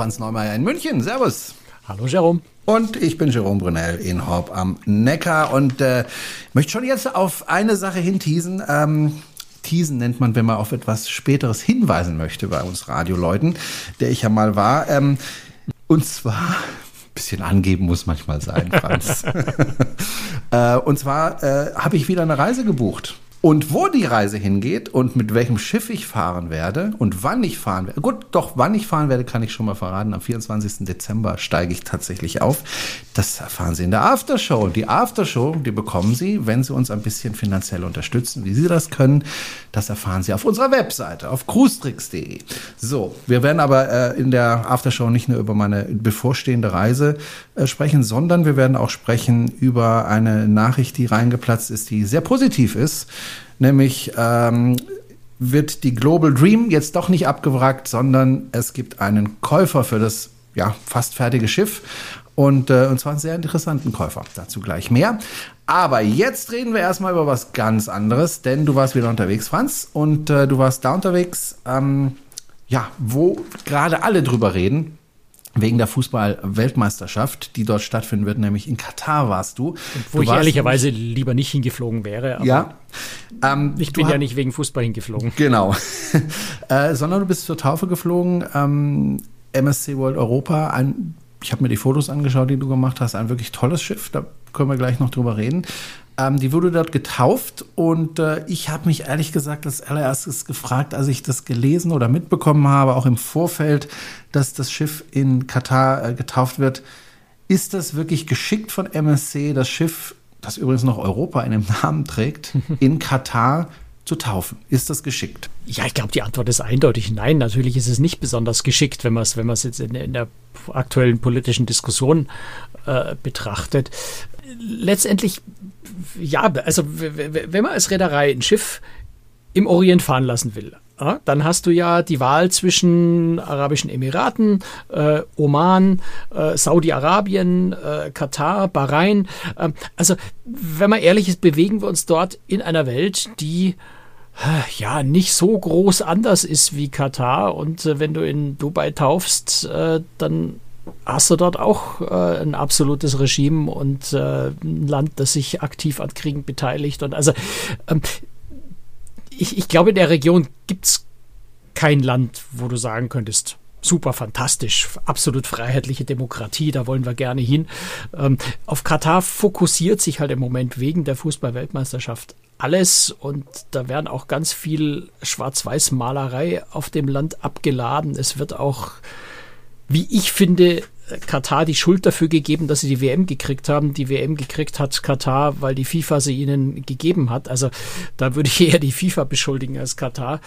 Franz Neumeier in München, Servus. Hallo Jerome. Und ich bin Jerome Brunel in Horb am Neckar und äh, möchte schon jetzt auf eine Sache hinteasen. Ähm, teasen nennt man, wenn man auf etwas Späteres hinweisen möchte bei uns Radioleuten, der ich ja mal war. Ähm, und zwar bisschen angeben muss manchmal sein, Franz. äh, und zwar äh, habe ich wieder eine Reise gebucht. Und wo die Reise hingeht und mit welchem Schiff ich fahren werde und wann ich fahren werde. Gut, doch, wann ich fahren werde, kann ich schon mal verraten. Am 24. Dezember steige ich tatsächlich auf. Das erfahren Sie in der Aftershow. Die Aftershow, die bekommen Sie, wenn Sie uns ein bisschen finanziell unterstützen. Wie Sie das können, das erfahren Sie auf unserer Webseite, auf cruestricks.de. So, wir werden aber äh, in der Aftershow nicht nur über meine bevorstehende Reise sprechen, sondern wir werden auch sprechen über eine Nachricht, die reingeplatzt ist, die sehr positiv ist nämlich ähm, wird die Global Dream jetzt doch nicht abgewrackt, sondern es gibt einen Käufer für das ja, fast fertige Schiff und, äh, und zwar einen sehr interessanten Käufer. Dazu gleich mehr. Aber jetzt reden wir erstmal über was ganz anderes, denn du warst wieder unterwegs, Franz, und äh, du warst da unterwegs, ähm, ja, wo gerade alle drüber reden, wegen der Fußball-Weltmeisterschaft, die dort stattfinden wird, nämlich in Katar warst du. wo du ich ehrlicherweise lieber nicht hingeflogen wäre. ja. Ähm, ich bin ja nicht wegen Fußball hingeflogen. Genau. äh, sondern du bist zur Taufe geflogen. Ähm, MSC World Europa, ein, ich habe mir die Fotos angeschaut, die du gemacht hast, ein wirklich tolles Schiff, da können wir gleich noch drüber reden. Ähm, die wurde dort getauft und äh, ich habe mich ehrlich gesagt als allererstes gefragt, als ich das gelesen oder mitbekommen habe, auch im Vorfeld, dass das Schiff in Katar äh, getauft wird. Ist das wirklich geschickt von MSC, das Schiff, das übrigens noch Europa in dem Namen trägt, in Katar zu taufen? Ist das geschickt? Ja, ich glaube, die Antwort ist eindeutig nein. Natürlich ist es nicht besonders geschickt, wenn man es wenn jetzt in, in, der aktuellen politischen Diskussion äh, betrachtet. Letztendlich ja, also wenn man als Reederei ein Schiff im Orient fahren lassen will, dann hast du ja die Wahl zwischen Arabischen Emiraten, äh, Oman, äh, Saudi-Arabien, äh, Katar, Bahrain. Ähm, also, wenn man ehrlich ist, bewegen wir uns dort in einer Welt, die äh, ja nicht so groß anders ist wie Katar. Und äh, wenn du in Dubai taufst, äh, dann hast du dort auch äh, ein absolutes Regime und äh, ein Land, das sich aktiv an Kriegen beteiligt. Und also ähm, ich, ich glaube, in der Region gibt es kein Land, wo du sagen könntest, super fantastisch, absolut freiheitliche Demokratie, da wollen wir gerne hin. Ähm, auf Katar fokussiert sich halt im Moment wegen der Fußball-Weltmeisterschaft alles und da werden auch ganz viel Schwarz-Weiß-Malerei auf dem Land abgeladen. Es wird auch wie ich finde, Katar die Schuld dafür gegeben, dass sie die WM gekriegt haben. Die WM gekriegt hat Katar, weil die FIFA sie ihnen gegeben hat. Also da würde ich eher die FIFA beschuldigen als Katar.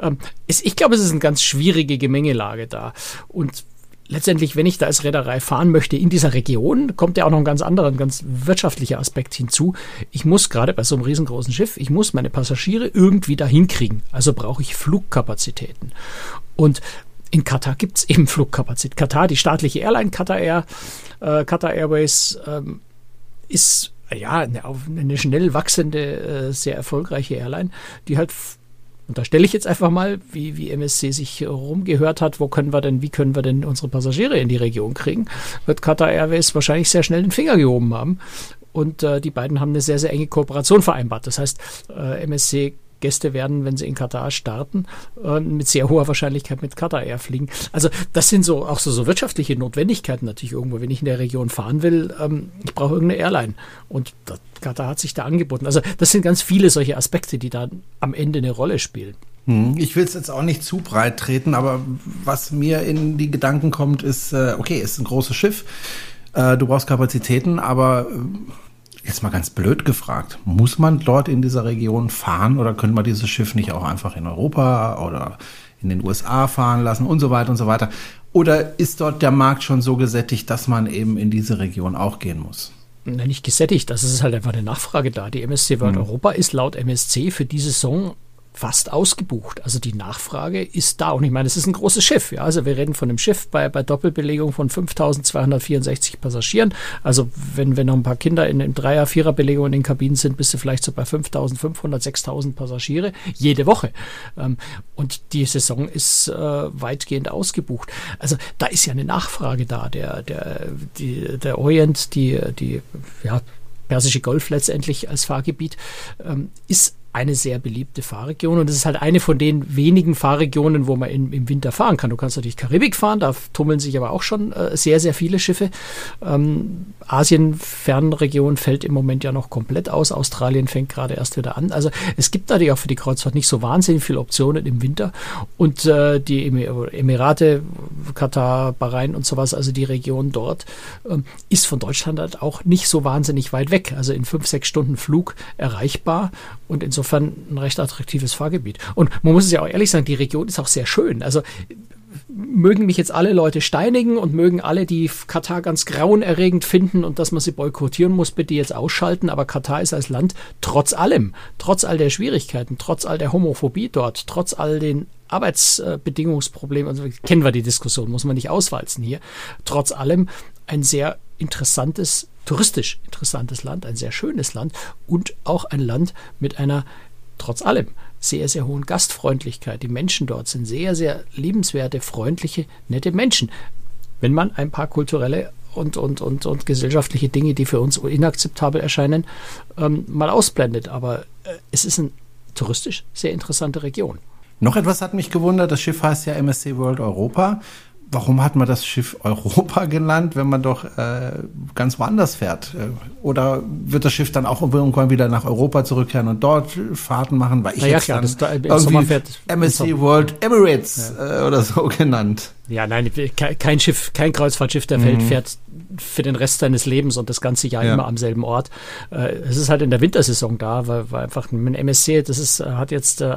Ähm, es, ich glaube, es ist eine ganz schwierige Gemengelage da. Und letztendlich, wenn ich da als Reederei fahren möchte in dieser Region, kommt ja auch noch ein ganz anderer, ein ganz wirtschaftlicher Aspekt hinzu. Ich muss gerade bei so einem riesengroßen Schiff, ich muss meine Passagiere irgendwie dahin kriegen. Also brauche ich Flugkapazitäten. Und in Katar gibt es eben Flugkapazität. Katar, die staatliche Airline Qatar Air, äh, Qatar Airways, ähm, ist ja eine, eine schnell wachsende, äh, sehr erfolgreiche Airline, die halt und da stelle ich jetzt einfach mal, wie, wie MSC sich rumgehört hat, wo können wir denn, wie können wir denn unsere Passagiere in die Region kriegen, wird Qatar Airways wahrscheinlich sehr schnell den Finger gehoben haben. Und äh, die beiden haben eine sehr, sehr enge Kooperation vereinbart. Das heißt, äh, MSC Gäste werden, wenn sie in Katar starten, äh, mit sehr hoher Wahrscheinlichkeit mit Katar Air fliegen. Also das sind so auch so, so wirtschaftliche Notwendigkeiten natürlich irgendwo, wenn ich in der Region fahren will. Ähm, ich brauche irgendeine Airline und das, Katar hat sich da angeboten. Also das sind ganz viele solche Aspekte, die da am Ende eine Rolle spielen. Hm, ich will es jetzt auch nicht zu breit treten, aber was mir in die Gedanken kommt, ist, äh, okay, es ist ein großes Schiff, äh, du brauchst Kapazitäten, aber Jetzt mal ganz blöd gefragt, muss man dort in dieser Region fahren oder können wir dieses Schiff nicht auch einfach in Europa oder in den USA fahren lassen und so weiter und so weiter? Oder ist dort der Markt schon so gesättigt, dass man eben in diese Region auch gehen muss? Na, nicht gesättigt, das ist halt einfach eine Nachfrage da. Die MSC World hm. Europa ist laut MSC für diese Saison fast ausgebucht. Also die Nachfrage ist da. Und ich meine, es ist ein großes Schiff. Ja? Also wir reden von einem Schiff bei, bei Doppelbelegung von 5264 Passagieren. Also wenn, wenn noch ein paar Kinder in, in Dreier-, Vierer-Belegung in den Kabinen sind, bist du vielleicht so bei 5500, 6000 Passagiere jede Woche. Ähm, und die Saison ist äh, weitgehend ausgebucht. Also da ist ja eine Nachfrage da. Der, der, die, der Orient, die, die ja, Persische Golf letztendlich als Fahrgebiet, ähm, ist eine sehr beliebte Fahrregion und es ist halt eine von den wenigen Fahrregionen, wo man in, im Winter fahren kann. Du kannst natürlich Karibik fahren, da tummeln sich aber auch schon äh, sehr, sehr viele Schiffe. Ähm, Asien, Fernregion fällt im Moment ja noch komplett aus. Australien fängt gerade erst wieder an. Also es gibt natürlich auch für die Kreuzfahrt nicht so wahnsinnig viele Optionen im Winter und äh, die Emirate, Katar, Bahrain und sowas, also die Region dort, äh, ist von Deutschland halt auch nicht so wahnsinnig weit weg. Also in fünf, sechs Stunden Flug erreichbar und insofern ein recht attraktives Fahrgebiet. Und man muss es ja auch ehrlich sagen, die Region ist auch sehr schön. Also mögen mich jetzt alle Leute steinigen und mögen alle, die Katar ganz grauenerregend finden und dass man sie boykottieren muss, bitte jetzt ausschalten. Aber Katar ist als Land trotz allem, trotz all der Schwierigkeiten, trotz all der Homophobie dort, trotz all den Arbeitsbedingungsproblemen, also kennen wir die Diskussion, muss man nicht auswalzen hier, trotz allem ein sehr interessantes, touristisch interessantes Land, ein sehr schönes Land und auch ein Land mit einer trotz allem sehr, sehr hohen Gastfreundlichkeit. Die Menschen dort sind sehr, sehr liebenswerte, freundliche, nette Menschen. Wenn man ein paar kulturelle und, und, und, und gesellschaftliche Dinge, die für uns inakzeptabel erscheinen, ähm, mal ausblendet. Aber äh, es ist eine touristisch sehr interessante Region. Noch etwas hat mich gewundert, das Schiff heißt ja MSC World Europa warum hat man das Schiff Europa genannt, wenn man doch äh, ganz woanders fährt? Äh, oder wird das Schiff dann auch irgendwann wieder nach Europa zurückkehren und dort Fahrten machen? Weil ich naja, jetzt klar, das da, irgendwie fährt MSC World Emirates ja. äh, oder so genannt. Ja, nein, kein Schiff, kein Kreuzfahrtschiff der Welt mhm. fährt für den Rest seines Lebens und das ganze Jahr ja. immer am selben Ort. Äh, es ist halt in der Wintersaison da, weil, weil einfach ein MSC, das ist, hat jetzt äh,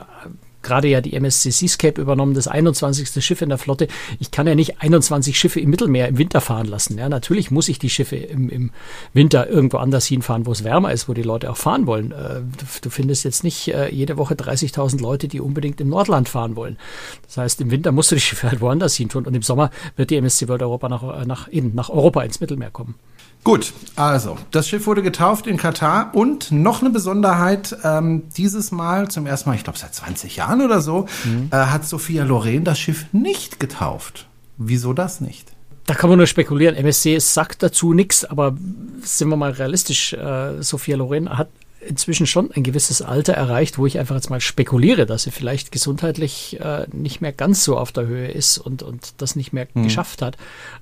gerade ja die MSC Seascape übernommen, das 21. Schiff in der Flotte. Ich kann ja nicht 21 Schiffe im Mittelmeer im Winter fahren lassen. Ja, natürlich muss ich die Schiffe im, im Winter irgendwo anders hinfahren, wo es wärmer ist, wo die Leute auch fahren wollen. Äh, du, findest jetzt nicht äh, jede Woche 30.000 Leute, die unbedingt im Nordland fahren wollen. Das heißt, im Winter musst du die Schiffe halt woanders hin tun und im Sommer wird die MSC World Europa nach, äh, nach, eben, nach Europa ins Mittelmeer kommen. Gut, also das Schiff wurde getauft in Katar und noch eine Besonderheit, ähm, dieses Mal zum ersten Mal, ich glaube seit 20 Jahren oder so, mhm. äh, hat Sophia Loren das Schiff nicht getauft. Wieso das nicht? Da kann man nur spekulieren. MSC sagt dazu nichts, aber sind wir mal realistisch. Äh, Sophia Loren hat inzwischen schon ein gewisses Alter erreicht, wo ich einfach jetzt mal spekuliere, dass sie vielleicht gesundheitlich äh, nicht mehr ganz so auf der Höhe ist und, und das nicht mehr mhm. geschafft hat.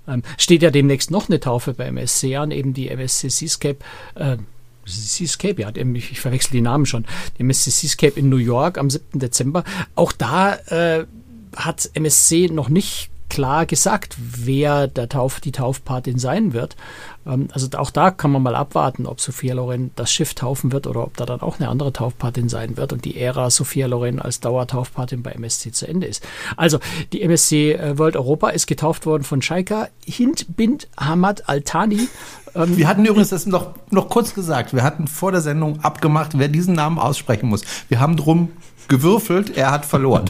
Ähm, steht ja demnächst noch eine Taufe bei MSC an, eben die MSC Seascape. Äh, Seascape, ja, ich, verwechsel die Namen schon. Die MSC Seascape in New York am 7. Dezember. Auch da äh, hat MSC noch nicht klar gesagt, wer der Tauf, die Taufpatin sein wird. Ähm, also auch da kann man mal abwarten, ob Sophia Loren das Schiff taufen wird oder ob da dann auch eine andere Taufpatin sein wird und die Ära Sophia Loren als Dauertaufpatin bei MSC zu Ende ist. Also die MSC äh, World Europa ist getauft worden von Shaika Hind Bint Hamad Altani. Ähm, wir hatten übrigens das noch, noch kurz gesagt. Wir hatten vor der Sendung abgemacht, wer diesen Namen aussprechen muss. Wir haben drum gewürfelt, er hat verloren.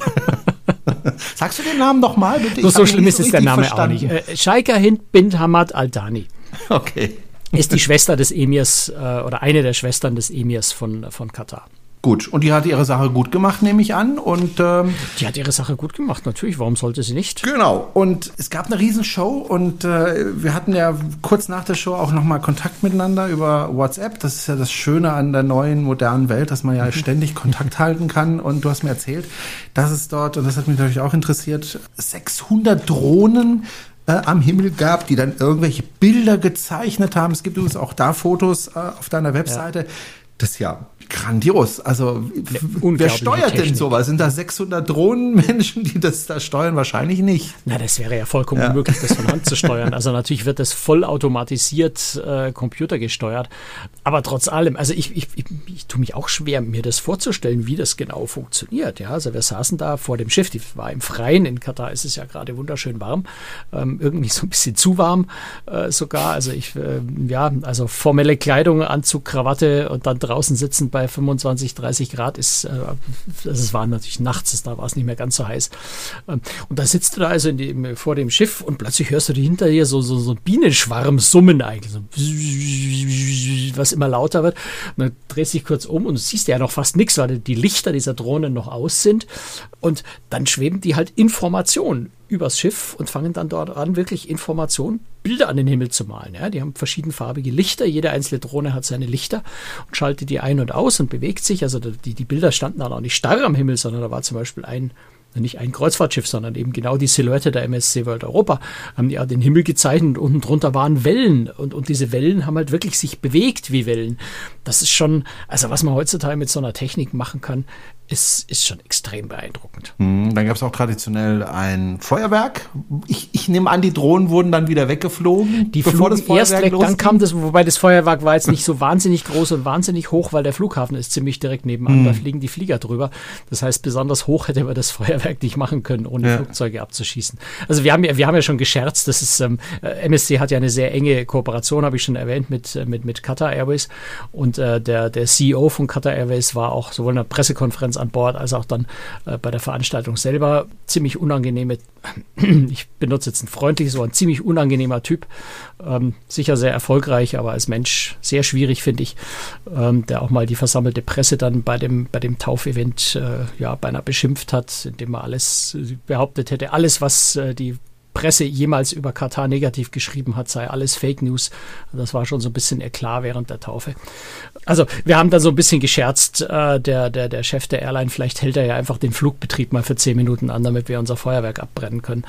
Sagst du den Namen nochmal bitte? So, so schlimm ist es der Name verstanden. auch nicht. Äh, Shaika Hind Bint Hamad Altani. Okay. ist die Schwester des Emirs äh, oder eine der Schwestern des Emirs von, von Katar. Gut, und die hat ihre Sache gut gemacht, nehme ich an. Und ähm, die hat ihre Sache gut gemacht, natürlich. Warum sollte sie nicht? Genau. Und es gab eine Riesenshow und äh, wir hatten ja kurz nach der Show auch nochmal Kontakt miteinander über WhatsApp. Das ist ja das Schöne an der neuen modernen Welt, dass man ja mhm. ständig Kontakt halten kann. Und du hast mir erzählt, dass es dort, und das hat mich natürlich auch interessiert, 600 Drohnen äh, am Himmel gab, die dann irgendwelche Bilder gezeichnet haben. Es gibt übrigens auch da Fotos äh, auf deiner Webseite. Ja. Das ist ja grandios. Also wer steuert Technik. denn sowas? Sind da 600 Drohnenmenschen, die das da steuern? Wahrscheinlich nicht. Na, das wäre ja vollkommen ja. unmöglich, das von Hand zu steuern. Also natürlich wird das vollautomatisiert äh, computergesteuert. Aber trotz allem, also ich, ich, ich, ich tue mich auch schwer, mir das vorzustellen, wie das genau funktioniert. Ja, also wir saßen da vor dem Schiff, die war im Freien. In Katar ist es ja gerade wunderschön warm. Ähm, irgendwie so ein bisschen zu warm äh, sogar. Also ich, äh, ja, also formelle Kleidung, Anzug, Krawatte und dann drei draußen sitzen bei 25, 30 Grad ist, äh, das war natürlich nachts, da war es nicht mehr ganz so heiß. Ähm, und da sitzt du da also die, vor dem Schiff und plötzlich hörst du hinter dir so, so, so Bienenschwarm summen eigentlich, so, was immer lauter wird. Und dann drehst du dich kurz um und siehst ja noch fast nichts, weil die Lichter dieser Drohnen noch aus sind. Und dann schweben die halt Informationen übers Schiff und fangen dann dort an, wirklich Informationen, Bilder an den Himmel zu malen. Ja, die haben verschiedenfarbige Lichter. Jede einzelne Drohne hat seine Lichter und schaltet die ein und aus und bewegt sich. Also die, die Bilder standen dann auch nicht starr am Himmel, sondern da war zum Beispiel ein nicht ein Kreuzfahrtschiff, sondern eben genau die Silhouette der MSC World Europa, haben die ja den Himmel gezeichnet und unten drunter waren Wellen und, und diese Wellen haben halt wirklich sich bewegt wie Wellen. Das ist schon, also was man heutzutage mit so einer Technik machen kann, ist, ist schon extrem beeindruckend. Mhm, dann gab es auch traditionell ein Feuerwerk. Ich, ich nehme an, die Drohnen wurden dann wieder weggeflogen. Die bevor flogen erst weg, losging. dann kam das, wobei das Feuerwerk war jetzt nicht so wahnsinnig groß und wahnsinnig hoch, weil der Flughafen ist ziemlich direkt nebenan. Mhm. Da fliegen die Flieger drüber. Das heißt, besonders hoch hätte man das Feuerwerk nicht machen können, ohne ja. Flugzeuge abzuschießen. Also wir haben ja, wir haben ja schon gescherzt, das ist, ähm, MSC hat ja eine sehr enge Kooperation, habe ich schon erwähnt, mit, äh, mit, mit Qatar Airways. Und äh, der, der CEO von Qatar Airways war auch sowohl in der Pressekonferenz an Bord als auch dann äh, bei der Veranstaltung selber. Ziemlich unangenehme, ich benutze jetzt ein freundliches Wort, ein ziemlich unangenehmer Typ. Ähm, sicher sehr erfolgreich, aber als Mensch sehr schwierig, finde ich, ähm, der auch mal die versammelte Presse dann bei dem, bei dem Taufevent äh, ja, beinahe beschimpft hat, indem er alles behauptet hätte, alles, was äh, die Presse jemals über Katar negativ geschrieben hat, sei alles Fake News. Das war schon so ein bisschen klar während der Taufe. Also wir haben da so ein bisschen gescherzt, äh, der, der, der Chef der Airline, vielleicht hält er ja einfach den Flugbetrieb mal für zehn Minuten an, damit wir unser Feuerwerk abbrennen können.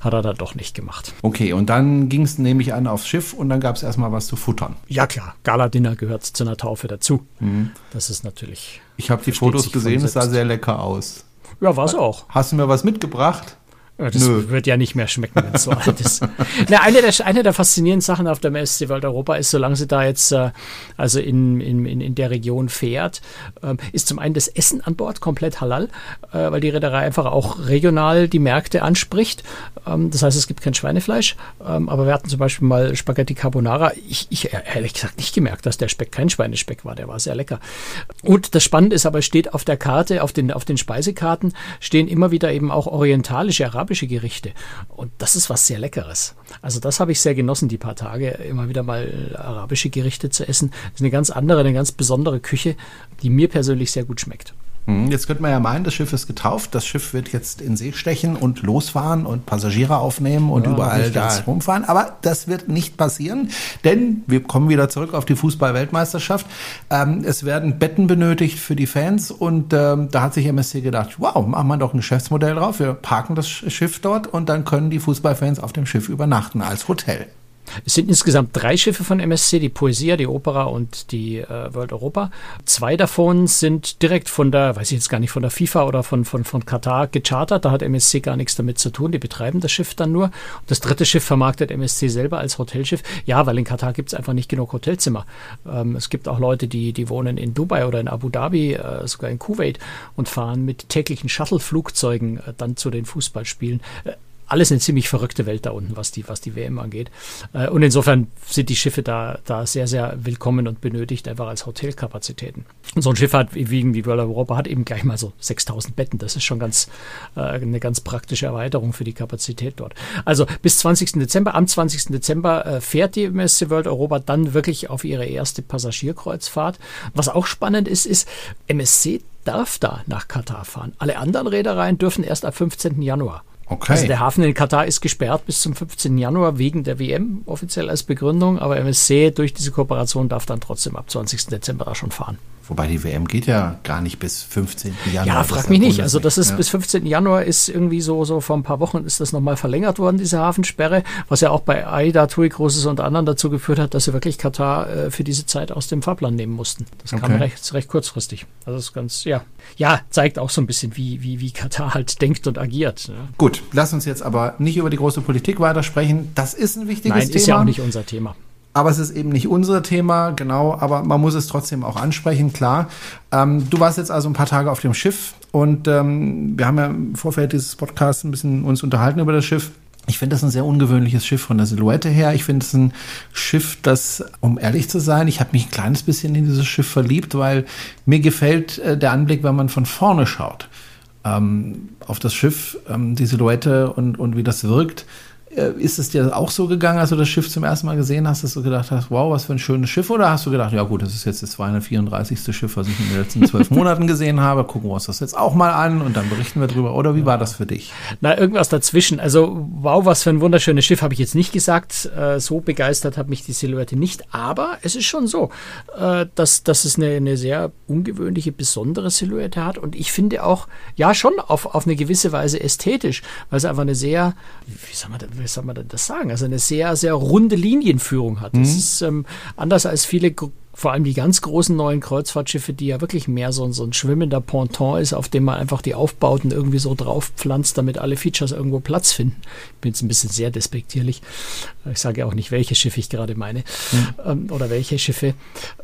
Hat er da doch nicht gemacht. Okay, und dann ging es nämlich an aufs Schiff und dann gab es erstmal was zu futtern. Ja klar, Gala-Dinner gehört zu einer Taufe dazu. Mhm. Das ist natürlich... Ich habe die Fotos gesehen, es sah sehr lecker aus. Ja, war es auch. Hast du mir was mitgebracht? Das Nö. wird ja nicht mehr schmecken, wenn es so alt ist. Na, eine, der, eine der faszinierenden Sachen auf der MSC World Europa ist, solange sie da jetzt äh, also in, in, in der Region fährt, äh, ist zum einen das Essen an Bord komplett halal, äh, weil die Reederei einfach auch regional die Märkte anspricht. Ähm, das heißt, es gibt kein Schweinefleisch, ähm, aber wir hatten zum Beispiel mal Spaghetti Carbonara. Ich, ich ehrlich gesagt nicht gemerkt, dass der Speck kein Schweinespeck war, der war sehr lecker. Und das Spannende ist aber, steht auf der Karte, auf den, auf den Speisekarten stehen immer wieder eben auch orientalische, arabische arabische Gerichte. Und das ist was sehr Leckeres. Also das habe ich sehr genossen, die paar Tage, immer wieder mal arabische Gerichte zu essen. Das ist eine ganz andere, eine ganz besondere Küche, die mir persönlich sehr gut schmeckt. Hm, jetzt könnte man ja meinen, das Schiff ist getauft, das Schiff wird jetzt in See stechen und losfahren und Passagiere aufnehmen und ja, überall da rumfahren. Aber das wird nicht passieren, denn wir kommen wieder zurück auf die Fußball-Weltmeisterschaft. Ähm, es werden Betten benötigt für die Fans und ähm, da hat sich MSC gedacht, wow, machen wir doch ein Geschäftsmodell drauf. Wir parken das Schiff dort und dann können die Fußballfans auf dem Schiff übernachten als Hotel. Es sind insgesamt drei Schiffe von MSC, die Poesia, die Opera und die äh, World Europa. Zwei davon sind direkt von der, weiß ich jetzt gar nicht, von der FIFA oder von, von, von Katar gechartert. Da hat MSC gar nichts damit zu tun. Die betreiben das Schiff dann nur. Und das dritte Schiff vermarktet MSC selber als Hotelschiff. Ja, weil in Katar gibt es einfach nicht genug Hotelzimmer. Ähm, es gibt auch Leute, die, die wohnen in Dubai oder in Abu Dhabi, äh, sogar in Kuwait und fahren mit täglichen Shuttle-Flugzeugen äh, dann zu den Fußballspielen. Alles eine ziemlich verrückte Welt da unten, was die, was die WM angeht. Äh, und insofern sind die Schiffe da, da sehr, sehr willkommen und benötigt einfach als Hotelkapazitäten. Und so ein Schiff hat, wie, World Europa, hat eben gleich mal so 6000 Betten. Das ist schon ganz, äh, eine ganz praktische Erweiterung für die Kapazität dort. Also bis 20. Dezember, am 20. Dezember äh, fährt die MSC World Europa dann wirklich auf ihre erste Passagierkreuzfahrt. Was auch spannend ist, ist, MSC darf da nach Katar fahren. Alle anderen Reedereien dürfen erst ab 15. Januar. Okay. Also der Hafen in Katar ist gesperrt bis zum 15. Januar wegen der WM offiziell als Begründung, aber MSC durch diese Kooperation darf dann trotzdem ab 20. Dezember da schon fahren. Wobei die WM geht ja gar nicht bis 15. Januar. Ja, frag mich nicht. Also das ist ja. bis 15. Januar ist irgendwie so, so vor ein paar Wochen ist das nochmal verlängert worden, diese Hafensperre, was ja auch bei AIDA, TUI Großes und anderen dazu geführt hat, dass sie wirklich Katar äh, für diese Zeit aus dem Fahrplan nehmen mussten. Das okay. kam recht, recht kurzfristig. Also das ist ganz, ja. Ja, zeigt auch so ein bisschen, wie, wie, wie Katar halt denkt und agiert. Ja. Gut, lass uns jetzt aber nicht über die große Politik weitersprechen. Das ist ein wichtiges Nein, Thema. Nein, ist ja auch nicht unser Thema aber es ist eben nicht unser Thema, genau, aber man muss es trotzdem auch ansprechen, klar. Ähm, du warst jetzt also ein paar Tage auf dem Schiff und ähm, wir haben ja im Vorfeld dieses Podcasts ein bisschen uns unterhalten über das Schiff. Ich finde das ein sehr ungewöhnliches Schiff von der Silhouette her. Ich finde es ein Schiff, das, um ehrlich zu sein, ich habe mich ein kleines bisschen in dieses Schiff verliebt, weil mir gefällt äh, der Anblick, wenn man von vorne schaut ähm, auf das Schiff, ähm, die Silhouette und, und wie das wirkt. Äh, ist es dir auch so gegangen, als du das Schiff zum ersten Mal gesehen hast, dass du gedacht hast, wow, was für ein schönes Schiff? Oder hast du gedacht, ja gut, das ist jetzt das 234. Schiff, was ich in den letzten zwölf Monaten gesehen habe, gucken wir uns das jetzt auch mal an und dann berichten wir drüber. Oder wie war das für dich? Na, irgendwas dazwischen. Also, wow, was für ein wunderschönes Schiff, habe ich jetzt nicht gesagt. Äh, so begeistert hat mich die Silhouette nicht. Aber es ist schon so, äh, dass, dass es eine, eine sehr ungewöhnliche, besondere Silhouette hat. Und ich finde auch, ja, schon auf, auf eine gewisse Weise ästhetisch, weil es einfach eine sehr, wie soll man das, wie soll man das sagen? Also eine sehr, sehr runde Linienführung hat. Das mhm. ist ähm, anders als viele vor allem die ganz großen neuen Kreuzfahrtschiffe, die ja wirklich mehr so, so ein schwimmender Ponton ist, auf dem man einfach die Aufbauten irgendwie so drauf pflanzt, damit alle Features irgendwo Platz finden. Ich bin jetzt ein bisschen sehr despektierlich. Ich sage ja auch nicht, welche Schiffe ich gerade meine mhm. oder welche Schiffe.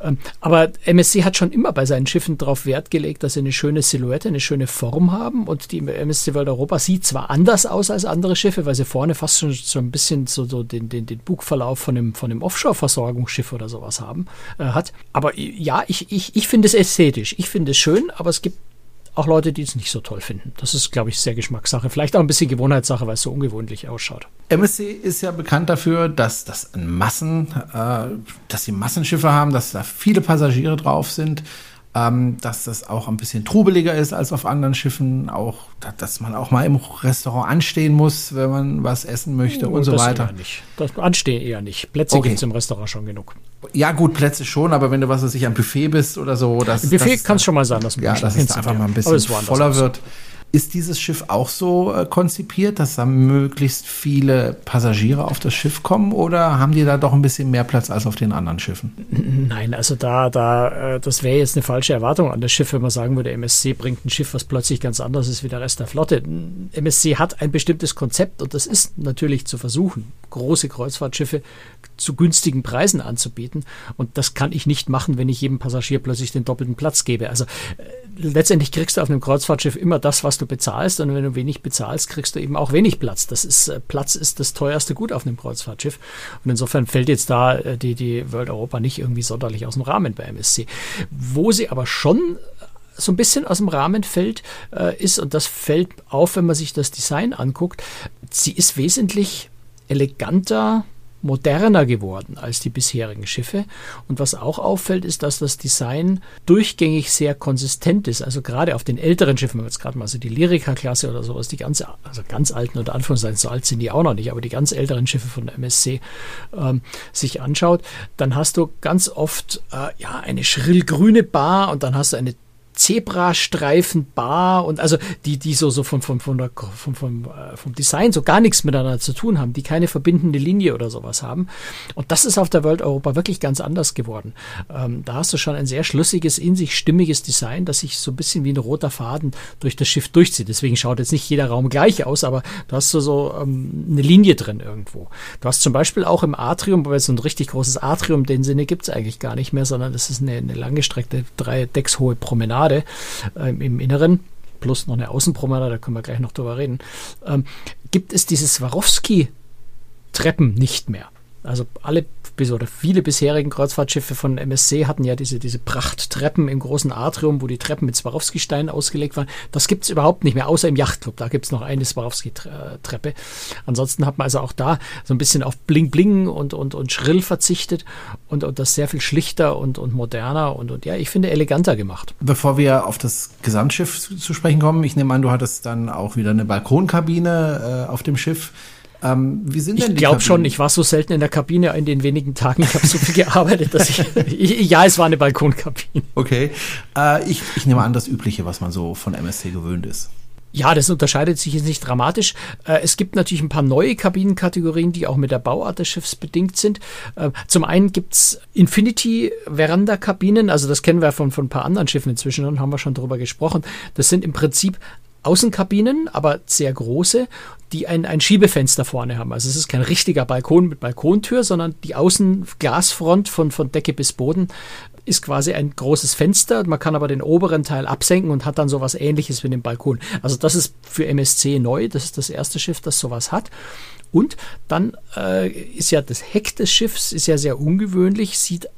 Ähm, aber MSC hat schon immer bei seinen Schiffen darauf Wert gelegt, dass sie eine schöne Silhouette, eine schöne Form haben. Und die MSC World Europa sieht zwar anders aus als andere Schiffe, weil sie vorne fast schon so ein bisschen so, so den, den, den Bugverlauf von dem, von dem Offshore-Versorgungsschiff oder sowas haben, äh, hat hat. Aber ja, ich, ich, ich finde es ästhetisch. Ich finde es schön, aber es gibt auch Leute, die es nicht so toll finden. Das ist, glaube ich, sehr Geschmackssache. Vielleicht auch ein bisschen Gewohnheitssache, weil es so ungewöhnlich ausschaut. MSC ist ja bekannt dafür, dass das Massen, äh, dass sie Massenschiffe haben, dass da viele Passagiere drauf sind ähm, dass das auch ein bisschen trubeliger ist als auf anderen Schiffen, auch, dass man auch mal im Restaurant anstehen muss, wenn man was essen möchte oh, und so das weiter. Eher nicht. Das Anstehen eher nicht. Plätze okay. gibt es im Restaurant schon genug. Ja, gut, Plätze schon, aber wenn du was weiß ich, am Buffet bist oder so, das. Buffet kann es schon mal sein, dass man ja, dass es einfach mal ein bisschen voller wird. Ist dieses Schiff auch so äh, konzipiert, dass da möglichst viele Passagiere auf das Schiff kommen oder haben die da doch ein bisschen mehr Platz als auf den anderen Schiffen? Nein, also da, da, äh, das wäre jetzt eine falsche Erwartung an das Schiff, wenn man sagen würde, MSC bringt ein Schiff, was plötzlich ganz anders ist wie der Rest der Flotte. MSC hat ein bestimmtes Konzept und das ist natürlich zu versuchen, große Kreuzfahrtschiffe zu günstigen Preisen anzubieten. Und das kann ich nicht machen, wenn ich jedem Passagier plötzlich den doppelten Platz gebe. Also äh, letztendlich kriegst du auf einem Kreuzfahrtschiff immer das, was du bezahlst. Und wenn du wenig bezahlst, kriegst du eben auch wenig Platz. Das ist, äh, Platz ist das teuerste Gut auf einem Kreuzfahrtschiff. Und insofern fällt jetzt da äh, die, die World Europa nicht irgendwie sonderlich aus dem Rahmen bei MSC. Wo sie aber schon so ein bisschen aus dem Rahmen fällt, äh, ist, und das fällt auf, wenn man sich das Design anguckt, sie ist wesentlich eleganter, moderner geworden als die bisherigen Schiffe. Und was auch auffällt, ist, dass das Design durchgängig sehr konsistent ist. Also gerade auf den älteren Schiffen, wenn man jetzt gerade mal so die Lyrica-Klasse oder sowas, die ganz, also ganz alten oder Anführungszeichen, so alt sind die auch noch nicht, aber die ganz älteren Schiffe von der MSC ähm, sich anschaut, dann hast du ganz oft äh, ja eine schrillgrüne Bar und dann hast du eine Zebrastreifen Bar und also die, die so, so von, von, von der, vom, vom, äh, vom Design so gar nichts miteinander zu tun haben, die keine verbindende Linie oder sowas haben. Und das ist auf der World Europa wirklich ganz anders geworden. Ähm, da hast du schon ein sehr schlüssiges, in sich stimmiges Design, das sich so ein bisschen wie ein roter Faden durch das Schiff durchzieht. Deswegen schaut jetzt nicht jeder Raum gleich aus, aber du hast so, so ähm, eine Linie drin irgendwo. Du hast zum Beispiel auch im Atrium, weil so ein richtig großes Atrium, den Sinne gibt es eigentlich gar nicht mehr, sondern das ist eine, eine langgestreckte, drei Decks hohe Promenade Promenade ähm, im Inneren plus noch eine Außenpromenade, da können wir gleich noch drüber reden, ähm, gibt es diese Swarovski-Treppen nicht mehr. Also alle oder viele bisherigen Kreuzfahrtschiffe von MSC hatten ja diese, diese Prachttreppen im großen Atrium, wo die Treppen mit Swarovski-Steinen ausgelegt waren. Das gibt es überhaupt nicht mehr, außer im Yachtclub. Da gibt es noch eine Swarovski-Treppe. Ansonsten hat man also auch da so ein bisschen auf Bling Bling und, und, und Schrill verzichtet und, und das sehr viel schlichter und, und moderner und, und ja, ich finde eleganter gemacht. Bevor wir auf das Gesamtschiff zu, zu sprechen kommen, ich nehme an, du hattest dann auch wieder eine Balkonkabine äh, auf dem Schiff. Ähm, wie sind denn ich glaube schon, ich war so selten in der Kabine in den wenigen Tagen. Ich habe so viel gearbeitet, dass ich, ich, Ja, es war eine Balkonkabine. Okay. Äh, ich, ich nehme an, das Übliche, was man so von MSC gewöhnt ist. Ja, das unterscheidet sich jetzt nicht dramatisch. Äh, es gibt natürlich ein paar neue Kabinenkategorien, die auch mit der Bauart des Schiffs bedingt sind. Äh, zum einen gibt's Infinity-Veranda-Kabinen, also das kennen wir von, von ein paar anderen Schiffen inzwischen und haben wir schon drüber gesprochen. Das sind im Prinzip Außenkabinen, aber sehr große, die ein, ein Schiebefenster vorne haben. Also es ist kein richtiger Balkon mit Balkontür, sondern die Außenglasfront von, von Decke bis Boden ist quasi ein großes Fenster. Man kann aber den oberen Teil absenken und hat dann sowas ähnliches wie den Balkon. Also das ist für MSC neu. Das ist das erste Schiff, das sowas hat. Und dann äh, ist ja das Heck des Schiffs ist ja sehr ungewöhnlich, sieht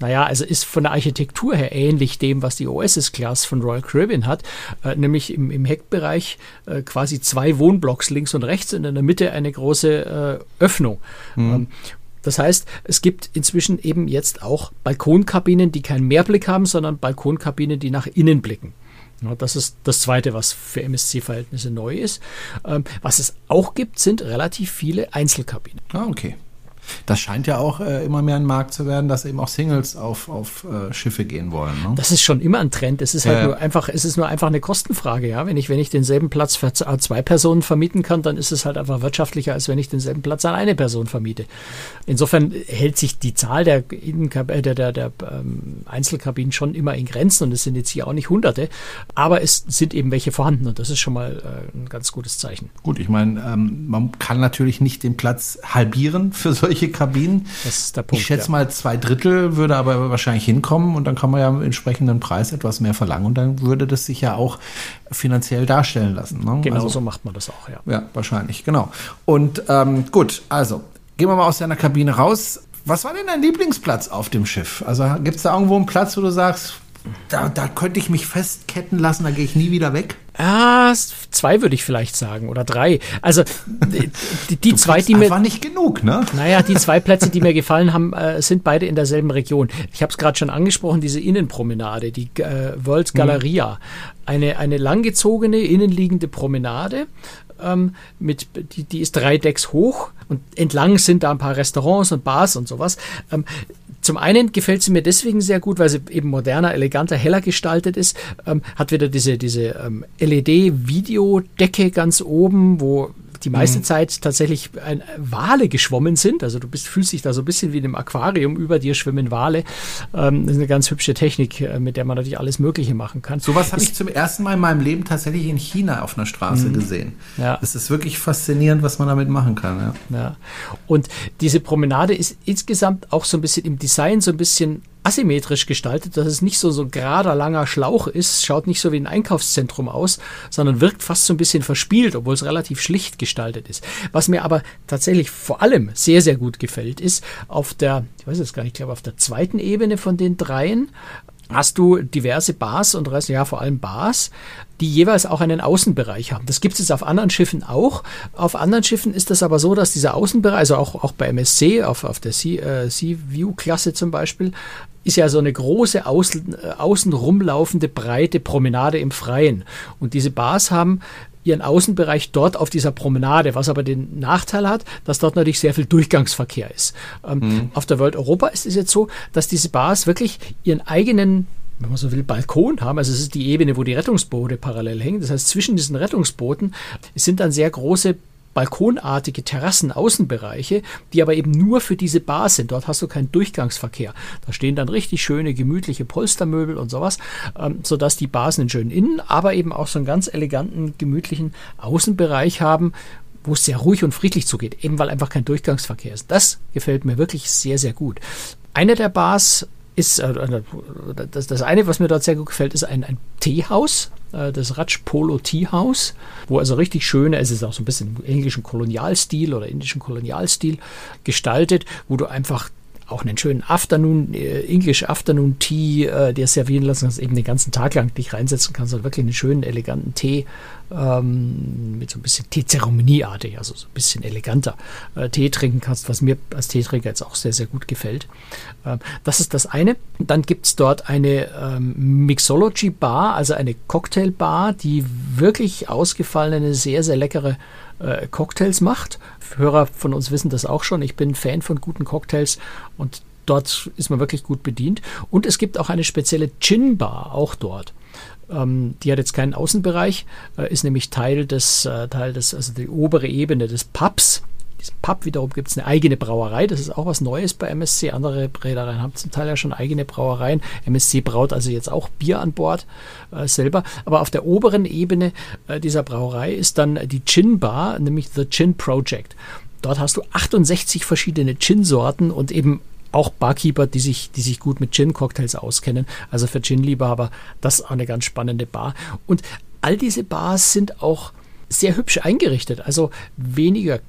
naja, also ist von der Architektur her ähnlich dem, was die Oasis-Class von Royal Caribbean hat, äh, nämlich im, im Heckbereich äh, quasi zwei Wohnblocks links und rechts und in der Mitte eine große äh, Öffnung. Mhm. Ähm, das heißt, es gibt inzwischen eben jetzt auch Balkonkabinen, die keinen Mehrblick haben, sondern Balkonkabinen, die nach innen blicken. Ja, das ist das Zweite, was für MSC-Verhältnisse neu ist. Ähm, was es auch gibt, sind relativ viele Einzelkabinen. Ah, okay. Das scheint ja auch äh, immer mehr ein Markt zu werden, dass eben auch Singles auf, auf äh, Schiffe gehen wollen. Ne? Das ist schon immer ein Trend. Es ist halt ja, nur einfach, es ist nur einfach eine Kostenfrage, ja. Wenn ich, wenn ich denselben Platz für zwei Personen vermieten kann, dann ist es halt einfach wirtschaftlicher, als wenn ich denselben Platz an eine Person vermiete. Insofern hält sich die Zahl der, äh, der, der, der ähm, Einzelkabinen schon immer in Grenzen und es sind jetzt hier auch nicht hunderte, aber es sind eben welche vorhanden und das ist schon mal äh, ein ganz gutes Zeichen. Gut, ich meine, ähm, man kann natürlich nicht den Platz halbieren für solche solche Kabinen. Das ist der Punkt. Ich schätze ja. mal, zwei Drittel würde aber wahrscheinlich hinkommen und dann kann man ja im entsprechenden Preis etwas mehr verlangen und dann würde das sich ja auch finanziell darstellen lassen. Ne? Genau also, so macht man das auch, ja. Ja, wahrscheinlich, genau. Und ähm, gut, also gehen wir mal aus deiner Kabine raus. Was war denn dein Lieblingsplatz auf dem Schiff? Also gibt es da irgendwo einen Platz, wo du sagst, da, da könnte ich mich festketten lassen, da gehe ich nie wieder weg? Ah, zwei würde ich vielleicht sagen oder drei. Also die, die zwei, die mir war nicht genug, ne? Naja, die zwei Plätze, die mir gefallen haben, äh, sind beide in derselben Region. Ich habe es gerade schon angesprochen, diese Innenpromenade, die äh, World Galleria, mhm. eine eine langgezogene innenliegende Promenade. Ähm, mit, die, die ist drei Decks hoch und entlang sind da ein paar Restaurants und Bars und sowas. Ähm, zum einen gefällt sie mir deswegen sehr gut, weil sie eben moderner, eleganter, heller gestaltet ist. Ähm, hat wieder diese, diese ähm, LED-Videodecke ganz oben, wo die meiste mhm. Zeit tatsächlich ein, Wale geschwommen sind. Also du bist, fühlst dich da so ein bisschen wie in einem Aquarium. Über dir schwimmen Wale. Ähm, das ist eine ganz hübsche Technik, äh, mit der man natürlich alles Mögliche machen kann. Sowas habe ich zum ersten Mal in meinem Leben tatsächlich in China auf einer Straße mhm. gesehen. Ja. Es ist wirklich faszinierend, was man damit machen kann. Ja. ja. Und diese Promenade ist insgesamt auch so ein bisschen im Design so ein bisschen asymmetrisch gestaltet, dass es nicht so, so gerader, langer Schlauch ist, schaut nicht so wie ein Einkaufszentrum aus, sondern wirkt fast so ein bisschen verspielt, obwohl es relativ schlicht gestaltet ist. Was mir aber tatsächlich vor allem sehr, sehr gut gefällt, ist auf der, ich weiß jetzt gar nicht, ich glaube auf der zweiten Ebene von den dreien, hast du diverse Bars und ja vor allem Bars, die jeweils auch einen Außenbereich haben. Das gibt es auf anderen Schiffen auch. Auf anderen Schiffen ist das aber so, dass dieser Außenbereich, also auch, auch bei MSC, auf, auf der Sea, äh, zum Beispiel, ist ja so eine große außen, äh, außen rumlaufende breite Promenade im Freien. Und diese Bars haben ihren Außenbereich dort auf dieser Promenade, was aber den Nachteil hat, dass dort natürlich sehr viel Durchgangsverkehr ist. Ähm, mhm. Auf der World Europa ist es jetzt so, dass diese Bars wirklich ihren eigenen wenn man so will, Balkon haben. Also es ist die Ebene, wo die Rettungsboote parallel hängen. Das heißt, zwischen diesen Rettungsbooten sind dann sehr große balkonartige Terrassen-Außenbereiche, die aber eben nur für diese Bar sind. Dort hast du keinen Durchgangsverkehr. Da stehen dann richtig schöne, gemütliche Polstermöbel und sowas, ähm, sodass die Bars einen schönen Innen-, aber eben auch so einen ganz eleganten, gemütlichen Außenbereich haben, wo es sehr ruhig und friedlich zugeht, eben weil einfach kein Durchgangsverkehr ist. Das gefällt mir wirklich sehr, sehr gut. Eine der Bars ist, äh, das, das eine, was mir dort sehr gut gefällt, ist ein, ein Teehaus, äh, das Raj Polo Teehaus, wo also richtig schöne, es ist auch so ein bisschen im englischen Kolonialstil oder indischen Kolonialstil gestaltet, wo du einfach auch einen schönen Afternoon, äh, English Afternoon Tea äh, dir servieren lassen kannst, eben den ganzen Tag lang dich reinsetzen kannst und wirklich einen schönen, eleganten Tee ähm, mit so ein bisschen Teezeremonieartig, also so ein bisschen eleganter äh, Tee trinken kannst, was mir als Teetrinker jetzt auch sehr, sehr gut gefällt. Ähm, das ist das eine. Dann gibt es dort eine ähm, Mixology Bar, also eine Cocktailbar, die wirklich ausgefallene, sehr, sehr leckere äh, Cocktails macht. Hörer von uns wissen das auch schon. Ich bin Fan von guten Cocktails und dort ist man wirklich gut bedient. Und es gibt auch eine spezielle Gin-Bar, auch dort. Ähm, die hat jetzt keinen Außenbereich, äh, ist nämlich Teil des, äh, Teil des, also die obere Ebene des Pubs diesem Pub wiederum gibt es eine eigene Brauerei. Das ist auch was Neues bei MSC. Andere Reedereien haben zum Teil ja schon eigene Brauereien. MSC braut also jetzt auch Bier an Bord äh, selber. Aber auf der oberen Ebene äh, dieser Brauerei ist dann die Gin Bar, nämlich The Gin Project. Dort hast du 68 verschiedene Gin-Sorten und eben auch Barkeeper, die sich, die sich gut mit Gin-Cocktails auskennen. Also für Gin-Liebhaber, das ist auch eine ganz spannende Bar. Und all diese Bars sind auch sehr hübsch eingerichtet. Also weniger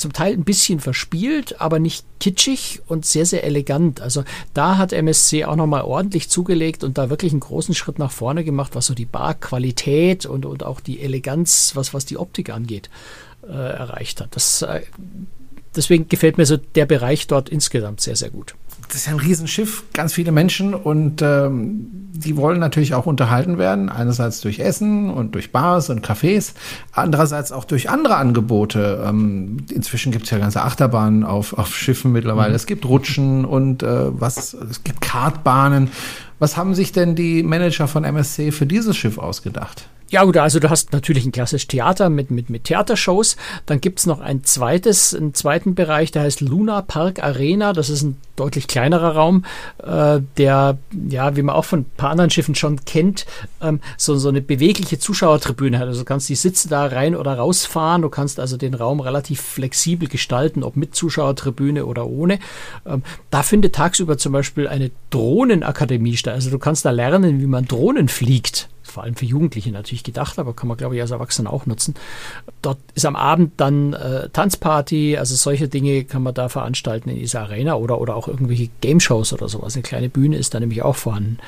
zum Teil ein bisschen verspielt, aber nicht kitschig und sehr, sehr elegant. Also da hat MSC auch nochmal ordentlich zugelegt und da wirklich einen großen Schritt nach vorne gemacht, was so die Barqualität und, und auch die Eleganz, was, was die Optik angeht, äh, erreicht hat. Das äh, deswegen gefällt mir so der Bereich dort insgesamt sehr, sehr gut. Das ist ja ein Riesenschiff, ganz viele Menschen und ähm, die wollen natürlich auch unterhalten werden. Einerseits durch Essen und durch Bars und Cafés, andererseits auch durch andere Angebote. Ähm, inzwischen gibt es ja ganze Achterbahnen auf, auf Schiffen mittlerweile. Mhm. Es gibt Rutschen und äh, was, es gibt Kartbahnen. Was haben sich denn die Manager von MSC für dieses Schiff ausgedacht? Ja, gut, also du hast natürlich ein klassisches Theater mit, mit, mit Theatershows. Dann gibt's noch ein zweites, einen zweiten Bereich, der heißt Luna Park Arena. Das ist ein deutlich kleinerer Raum, äh, der, ja, wie man auch von ein paar anderen Schiffen schon kennt, ähm, so, so eine bewegliche Zuschauertribüne hat. Also du kannst die Sitze da rein oder rausfahren. Du kannst also den Raum relativ flexibel gestalten, ob mit Zuschauertribüne oder ohne. Ähm, da findet tagsüber zum Beispiel eine Drohnenakademie statt. Also du kannst da lernen, wie man Drohnen fliegt vor allem für Jugendliche natürlich gedacht, aber kann man, glaube ich, als Erwachsener auch nutzen. Dort ist am Abend dann äh, Tanzparty, also solche Dinge kann man da veranstalten in dieser Arena oder, oder auch irgendwelche Game-Shows oder sowas. Eine kleine Bühne ist da nämlich auch vorhanden.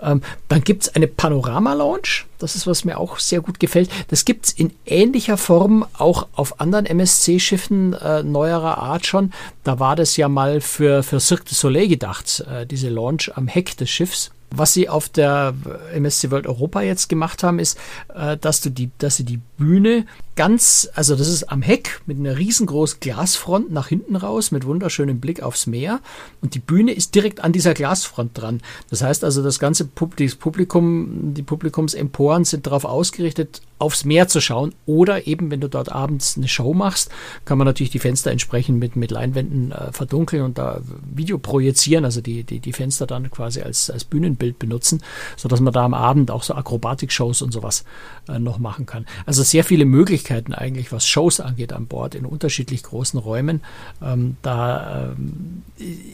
Ähm, dann gibt es eine Panorama-Lounge, das ist, was mir auch sehr gut gefällt. Das gibt es in ähnlicher Form auch auf anderen MSC-Schiffen äh, neuerer Art schon. Da war das ja mal für, für Cirque du Soleil gedacht, äh, diese Lounge am Heck des Schiffs. Was sie auf der MSC World Europa jetzt gemacht haben, ist, äh, dass du die, dass sie die Bühne ganz, also das ist am Heck mit einer riesengroßen Glasfront nach hinten raus mit wunderschönem Blick aufs Meer und die Bühne ist direkt an dieser Glasfront dran. Das heißt also, das ganze Publikum, die Publikumsemporen sind darauf ausgerichtet, aufs Meer zu schauen oder eben, wenn du dort abends eine Show machst, kann man natürlich die Fenster entsprechend mit, mit Leinwänden äh, verdunkeln und da Video projizieren, also die, die, die Fenster dann quasi als, als Bühnenbild benutzen, sodass man da am Abend auch so Akrobatik-Shows und sowas äh, noch machen kann. Also sehr viele Möglichkeiten eigentlich, was Shows angeht an Bord in unterschiedlich großen Räumen. Ähm, da, ähm,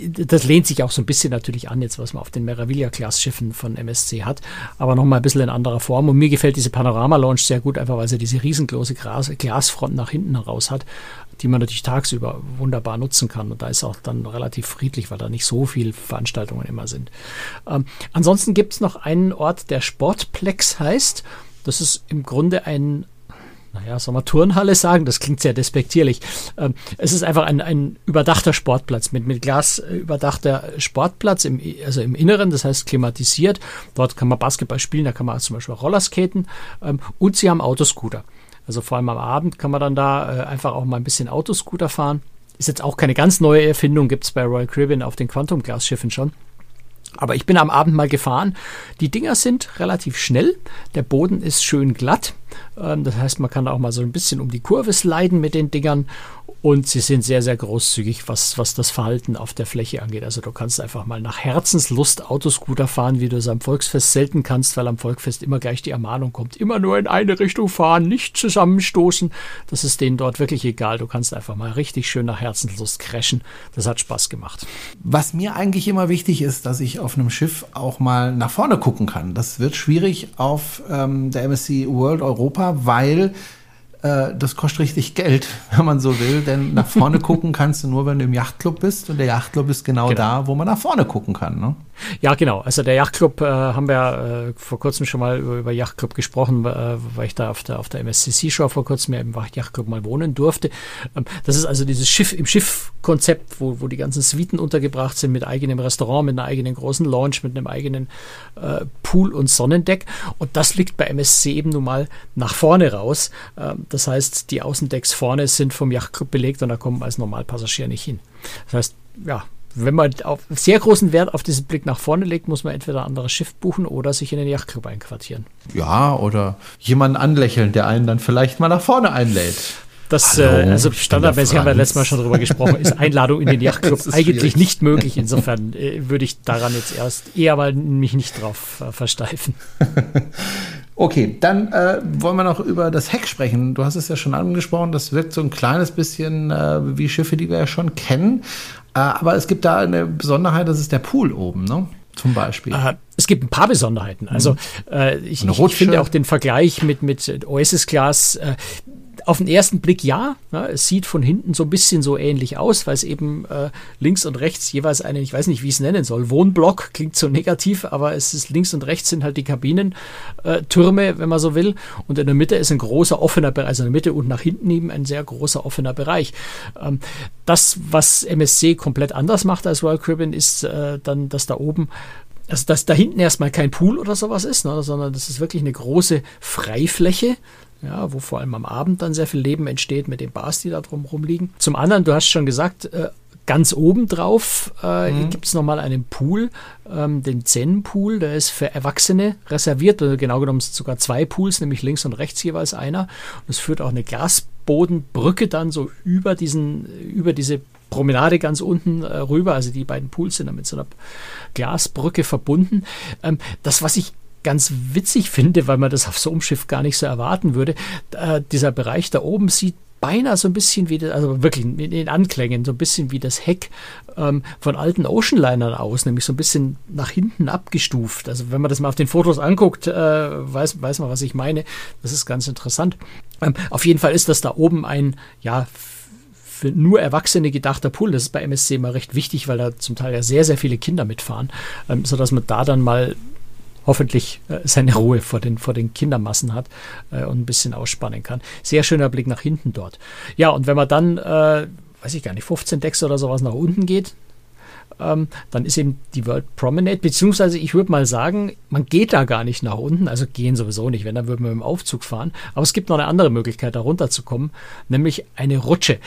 das lehnt sich auch so ein bisschen natürlich an, jetzt was man auf den Meraviglia-Class-Schiffen von MSC hat, aber nochmal ein bisschen in anderer Form. Und mir gefällt diese Panorama-Launch sehr gut, einfach weil sie diese riesengroße Glas Glasfront nach hinten heraus hat, die man natürlich tagsüber wunderbar nutzen kann. Und da ist auch dann relativ friedlich, weil da nicht so viele Veranstaltungen immer sind. Ähm, ansonsten gibt es noch einen Ort, der Sportplex heißt. Das ist im Grunde ein, naja, soll man Turnhalle sagen? Das klingt sehr despektierlich. Ähm, es ist einfach ein, ein überdachter Sportplatz mit, mit Glas äh, überdachter Sportplatz, im, also im Inneren, das heißt klimatisiert. Dort kann man Basketball spielen, da kann man zum Beispiel Rollerskaten ähm, und sie haben Autoscooter. Also vor allem am Abend kann man dann da äh, einfach auch mal ein bisschen Autoscooter fahren. Ist jetzt auch keine ganz neue Erfindung, gibt es bei Royal Caribbean auf den Quantum-Glasschiffen schon. Aber ich bin am Abend mal gefahren. Die Dinger sind relativ schnell. Der Boden ist schön glatt. Ähm, das heißt, man kann auch mal so ein bisschen um die Kurve sliden mit den Dingern. Und sie sind sehr, sehr großzügig, was, was das Verhalten auf der Fläche angeht. Also du kannst einfach mal nach Herzenslust Autoscooter fahren, wie du es am Volksfest selten kannst, weil am Volksfest immer gleich die Ermahnung kommt, immer nur in eine Richtung fahren, nicht zusammenstoßen. Das ist denen dort wirklich egal. Du kannst einfach mal richtig schön nach Herzenslust crashen. Das hat Spaß gemacht. Was mir eigentlich immer wichtig ist, dass ich auf einem Schiff auch mal nach vorne gucken kann. Das wird schwierig auf ähm, der MSC World Europa, weil das kostet richtig Geld, wenn man so will, denn nach vorne gucken kannst du nur, wenn du im Yachtclub bist und der Yachtclub ist genau, genau. da, wo man nach vorne gucken kann. Ne? Ja, genau. Also der Yachtclub äh, haben wir äh, vor kurzem schon mal über, über Yachtclub gesprochen, äh, weil ich da auf der, auf der MSCC Show vor kurzem ja im Yachtclub mal wohnen durfte. Ähm, das ist also dieses Schiff im Schiff-Konzept, wo, wo die ganzen Suiten untergebracht sind mit eigenem Restaurant, mit einer eigenen großen Lounge, mit einem eigenen äh, Pool und Sonnendeck. Und das liegt bei MSC eben nun mal nach vorne raus. Ähm, das heißt, die Außendecks vorne sind vom Yachtclub belegt und da kommen als Normalpassagier nicht hin. Das heißt, ja, wenn man auf sehr großen Wert auf diesen Blick nach vorne legt, muss man entweder ein anderes Schiff buchen oder sich in den Yachtclub einquartieren. Ja, oder jemanden anlächeln, der einen dann vielleicht mal nach vorne einlädt. das, äh, Hallo, also ich bin standardmäßig haben wir letztes Mal schon drüber gesprochen, ist Einladung in den Yachtclub eigentlich schwierig. nicht möglich. Insofern äh, würde ich daran jetzt erst eher mal mich nicht drauf äh, versteifen. Okay, dann äh, wollen wir noch über das Heck sprechen. Du hast es ja schon angesprochen, das wirkt so ein kleines bisschen äh, wie Schiffe, die wir ja schon kennen. Äh, aber es gibt da eine Besonderheit, das ist der Pool oben, ne? Zum Beispiel. Äh, es gibt ein paar Besonderheiten. Also äh, ich, ich, finde auch den Vergleich mit, mit Oasis Class äh, auf den ersten Blick ja. ja. Es sieht von hinten so ein bisschen so ähnlich aus, weil es eben äh, links und rechts jeweils einen, ich weiß nicht, wie ich es nennen soll, Wohnblock klingt so negativ, aber es ist links und rechts sind halt die Kabinentürme, wenn man so will. Und in der Mitte ist ein großer offener Bereich, also in der Mitte und nach hinten eben ein sehr großer offener Bereich. Ähm, das, was MSC komplett anders macht als Royal Caribbean, ist äh, dann, dass da oben also dass da hinten erstmal kein Pool oder sowas ist, ne, sondern das ist wirklich eine große Freifläche, ja, wo vor allem am Abend dann sehr viel Leben entsteht mit den Bars, die da drum rumliegen. Zum anderen, du hast schon gesagt, äh, ganz oben drauf äh, Mhm. gibt es nochmal einen Pool, ähm, den Zen-Pool, der ist für Erwachsene reserviert, oder genau genommen sind sogar zwei Pools, nämlich links und rechts jeweils einer. Und es führt auch eine Glasbodenbrücke dann so über diesen, über diese Promenade ganz unten äh, rüber. Also die beiden Pools sind dann mit so einer Glasbrücke verbunden. Ähm, das, was ich ganz witzig finde, weil man das auf so einem Schiff gar nicht so erwarten würde, äh, dieser Bereich da oben sieht beinahe so ein bisschen wie, das, also wirklich in den Anklängen, so ein bisschen wie das Heck ähm, von alten Oceanlinern aus, nämlich so ein bisschen nach hinten abgestuft. Also wenn man das mal auf den Fotos anguckt, äh, weiß, weiß man, was ich meine. Das ist ganz interessant. Ähm, auf jeden Fall ist das da oben ein, ja, für nur Erwachsene gedachter Pool. Das ist bei MSC immer recht wichtig, weil da zum Teil ja sehr, sehr viele Kinder mitfahren, ähm, sodass man da dann mal hoffentlich äh, seine Ruhe vor den, vor den Kindermassen hat äh, und ein bisschen ausspannen kann. Sehr schöner Blick nach hinten dort. Ja, und wenn man dann, äh, weiß ich gar nicht, 15 Decks oder sowas nach unten geht, ähm, dann ist eben die World Promenade, beziehungsweise ich würde mal sagen, man geht da gar nicht nach unten, also gehen sowieso nicht, wenn, dann würden wir mit dem Aufzug fahren. Aber es gibt noch eine andere Möglichkeit, da runterzukommen, nämlich eine Rutsche.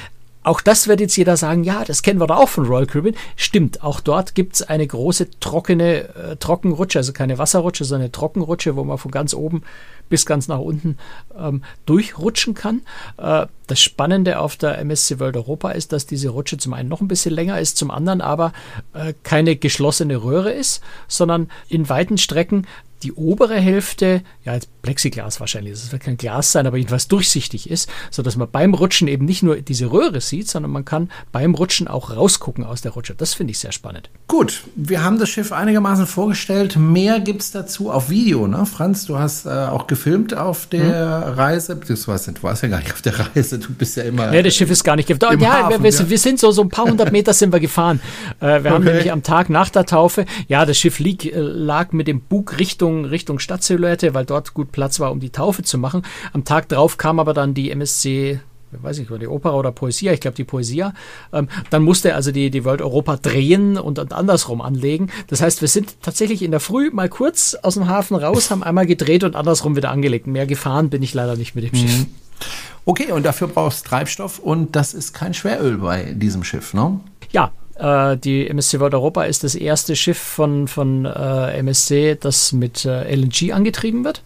Auch das wird jetzt jeder sagen, ja, das kennen wir da auch von Royal Caribbean. Stimmt, auch dort gibt es eine große trockene äh, Trockenrutsche, also keine Wasserrutsche, sondern eine Trockenrutsche, wo man von ganz oben bis ganz nach unten ähm, durchrutschen kann. Äh, das Spannende auf der MSC World Europa ist, dass diese Rutsche zum einen noch ein bisschen länger ist, zum anderen aber äh, keine geschlossene Röhre ist, sondern in weiten Strecken die obere Hälfte, ja, als Plexiglas wahrscheinlich, es wird kein Glas sein, aber jedenfalls durchsichtig ist, sodass man beim Rutschen eben nicht nur diese Röhre sieht, sondern man kann beim Rutschen auch rausgucken aus der Rutsche. Das finde ich sehr spannend. Gut, wir haben das Schiff einigermaßen vorgestellt. Mehr gibt's dazu auf Video, ne? Franz, du hast äh, auch gefilmt auf der Hm? Reise, beziehungsweise du warst ja gar nicht auf der Reise, du bist ja immer. Ja, das Schiff ist gar nicht. Im Ja, Hafen, wir, ja. wir sind so, so ein paar hundert Meter sind wir gefahren. Äh, wir haben Okay. nämlich am Tag nach der Taufe, ja, das Schiff lieg, äh, lag mit dem Bug Richtung, Richtung Stadtsilhouette, weil dort gut Platz war, um die Taufe zu machen. Am Tag drauf kam aber dann die MSC weiß ich, war die Opera oder Poesia, ich glaube die Poesia. Ähm, dann musste also die, die World Europa drehen und, und andersrum anlegen. Das heißt, wir sind tatsächlich in der Früh mal kurz aus dem Hafen raus, haben einmal gedreht und andersrum wieder angelegt. Mehr gefahren bin ich leider nicht mit dem Schiff. Okay, und dafür brauchst du Treibstoff und das ist kein Schweröl bei diesem Schiff, ne? Ja, äh, die MSC World Europa ist das erste Schiff von, von äh, MSC, das mit äh, LNG angetrieben wird.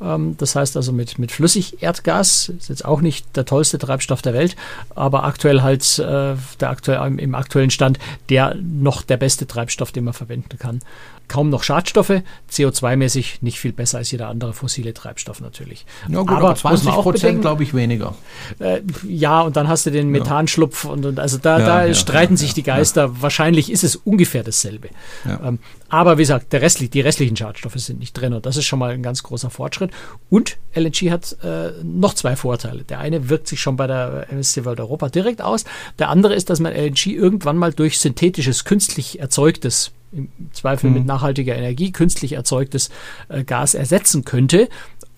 Ähm, das heißt also mit, mit Flüssigerdgas, ist jetzt auch nicht der tollste Treibstoff der Welt, aber aktuell halt äh, der aktuell, im, im aktuellen Stand der noch der beste Treibstoff, den man verwenden kann. Kaum noch Schadstoffe, CO2-mäßig nicht viel besser als jeder andere fossile Treibstoff natürlich. Ja gut, aber, man 20 auch Prozent glaube ich weniger. äh, ja, und dann hast du den Methanschlupf und, und also da, Ja, da ja, streiten sich die Geister. Wahrscheinlich ist es ungefähr dasselbe. Ähm, aber wie gesagt, der restlich, die restlichen Schadstoffe sind nicht drin und das ist schon mal ein ganz großer Fortschritt. Und LNG hat äh, noch zwei Vorteile. Der eine wirkt sich schon bei der MSC World Europa direkt aus. Der andere ist, dass man LNG irgendwann mal durch synthetisches, künstlich erzeugtes im Zweifel mit nachhaltiger Energie künstlich erzeugtes äh, Gas ersetzen könnte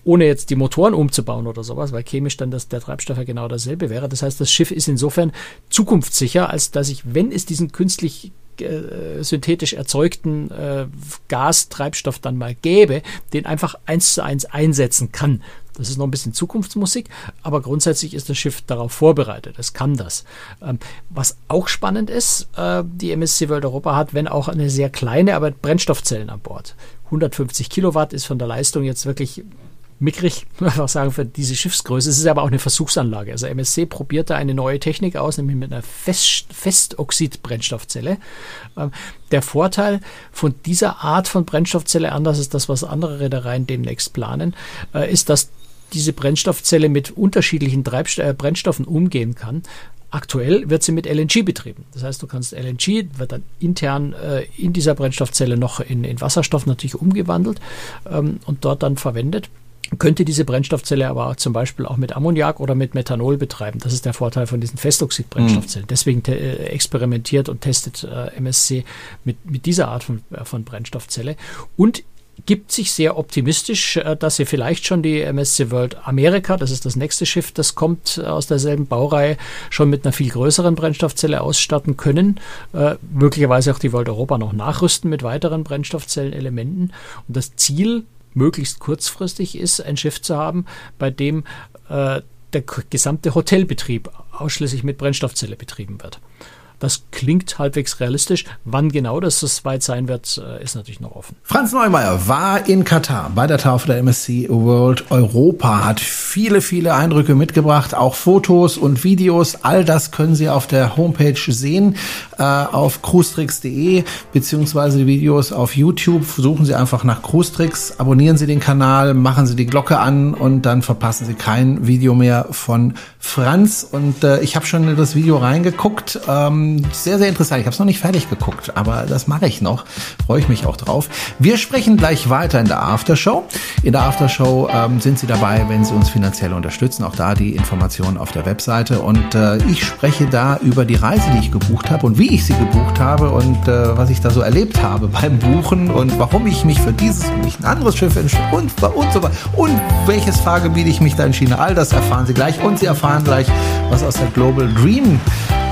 ohne jetzt die Motoren umzubauen oder sowas, weil chemisch dann das, der Treibstoff ja genau dasselbe wäre. Das heißt, das Schiff ist insofern zukunftssicher, als dass ich, wenn es diesen künstlich äh, synthetisch erzeugten äh, Gastreibstoff dann mal gäbe, den einfach eins zu eins einsetzen kann. Das ist noch ein bisschen Zukunftsmusik, aber grundsätzlich ist das Schiff darauf vorbereitet. Es kann das. Ähm, was auch spannend ist, äh, die MSC World Europa hat, wenn auch eine sehr kleine, aber Brennstoffzellen an Bord. 150 Kilowatt ist von der Leistung jetzt wirklich mickrig, einfach sagen, für diese Schiffsgröße. Es ist aber auch eine Versuchsanlage. Also MSC probiert da eine neue Technik aus, nämlich mit einer Fest Festoxid-Brennstoffzelle. Ähm, der Vorteil von dieser Art von Brennstoffzelle, anders ist das, was andere Reedereien demnächst planen, äh, ist, dass diese Brennstoffzelle mit unterschiedlichen Treibst äh, Brennstoffen umgehen kann. Aktuell wird sie mit LNG betrieben. Das heißt, du kannst LNG, wird dann intern äh, in dieser Brennstoffzelle noch in, in Wasserstoff natürlich umgewandelt ähm, und dort dann verwendet könnte diese Brennstoffzelle aber auch zum Beispiel auch mit Ammoniak oder mit Methanol betreiben. Das ist der Vorteil von diesen Festoxid-Brennstoffzellen. Mhm. Deswegen äh, experimentiert und testet äh, MSC mit, mit dieser Art von, äh, von Brennstoffzelle. Und gibt sich sehr optimistisch, äh, dass sie vielleicht schon die MSC World America, das ist das nächste Schiff, das kommt äh, aus derselben Baureihe, schon mit einer viel größeren Brennstoffzelle ausstatten können. Äh, möglicherweise auch die World Europa noch nachrüsten mit weiteren Brennstoffzellenelementen. Und das Ziel möglichst kurzfristig ist, ein Schiff zu haben, bei dem der gesamte Hotelbetrieb ausschließlich mit Brennstoffzelle betrieben wird. Das klingt halbwegs realistisch. Wann genau das so weit sein wird, äh, ist natürlich noch offen. Franz Neumeier war in Katar bei der Taufe der MSC World Europa, hat viele, viele Eindrücke mitgebracht, auch Fotos und Videos. All das können Sie auf der Homepage sehen, äh, auf cruestricks.de, beziehungsweise die Videos auf YouTube. Suchen Sie einfach nach Cruestricks, abonnieren Sie den Kanal, machen Sie die Glocke an und dann verpassen Sie kein Video mehr von Franz. Und äh, ich habe schon in das Video reingeguckt. Ähm, sehr, sehr interessant. Ich habe es noch nicht fertig geguckt, aber das mache ich noch. Freue ich mich auch drauf. Wir sprechen gleich weiter in der Aftershow. In der Aftershow ähm, sind Sie dabei, wenn Sie uns finanziell unterstützen. Auch da die Informationen auf der Webseite. Und äh, ich spreche da über die Reise, die ich gebucht habe und wie ich sie gebucht habe und äh, was ich da so erlebt habe beim Buchen und warum ich mich für dieses und nicht ein anderes Schiff entschieden und, und so weiter. Und welches Fahrgebiet ich mich da entschieden All das erfahren Sie gleich. Und Sie erfahren gleich, was aus der Global Dream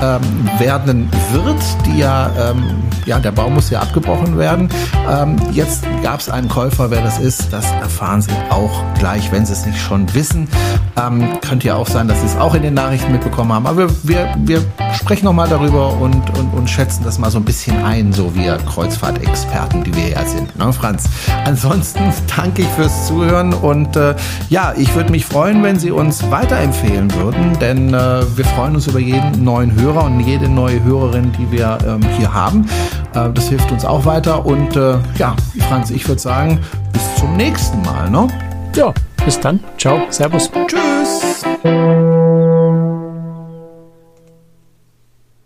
ähm, werden wird, die ja, ähm, ja, der Bau muss ja abgebrochen werden. Ähm, jetzt gab es einen Käufer, wer das ist, das erfahren Sie auch gleich, wenn Sie es nicht schon wissen. Ähm, könnte ja auch sein, dass Sie es auch in den Nachrichten mitbekommen haben. Aber wir, wir, wir sprechen nochmal darüber und, und, und schätzen das mal so ein bisschen ein, so wir Kreuzfahrtexperten, die wir ja sind. Ne, Franz? Ansonsten danke ich fürs Zuhören und äh, ja, ich würde mich freuen, wenn Sie uns weiterempfehlen würden, denn äh, wir freuen uns über jeden neuen Hörer Hörer und jede neue Hörerin, die wir ähm, hier haben. Äh, das hilft uns auch weiter. Und äh, ja, Franz, ich würde sagen, bis zum nächsten Mal. Ne? Ja, bis dann. Ciao. Servus. Tschüss.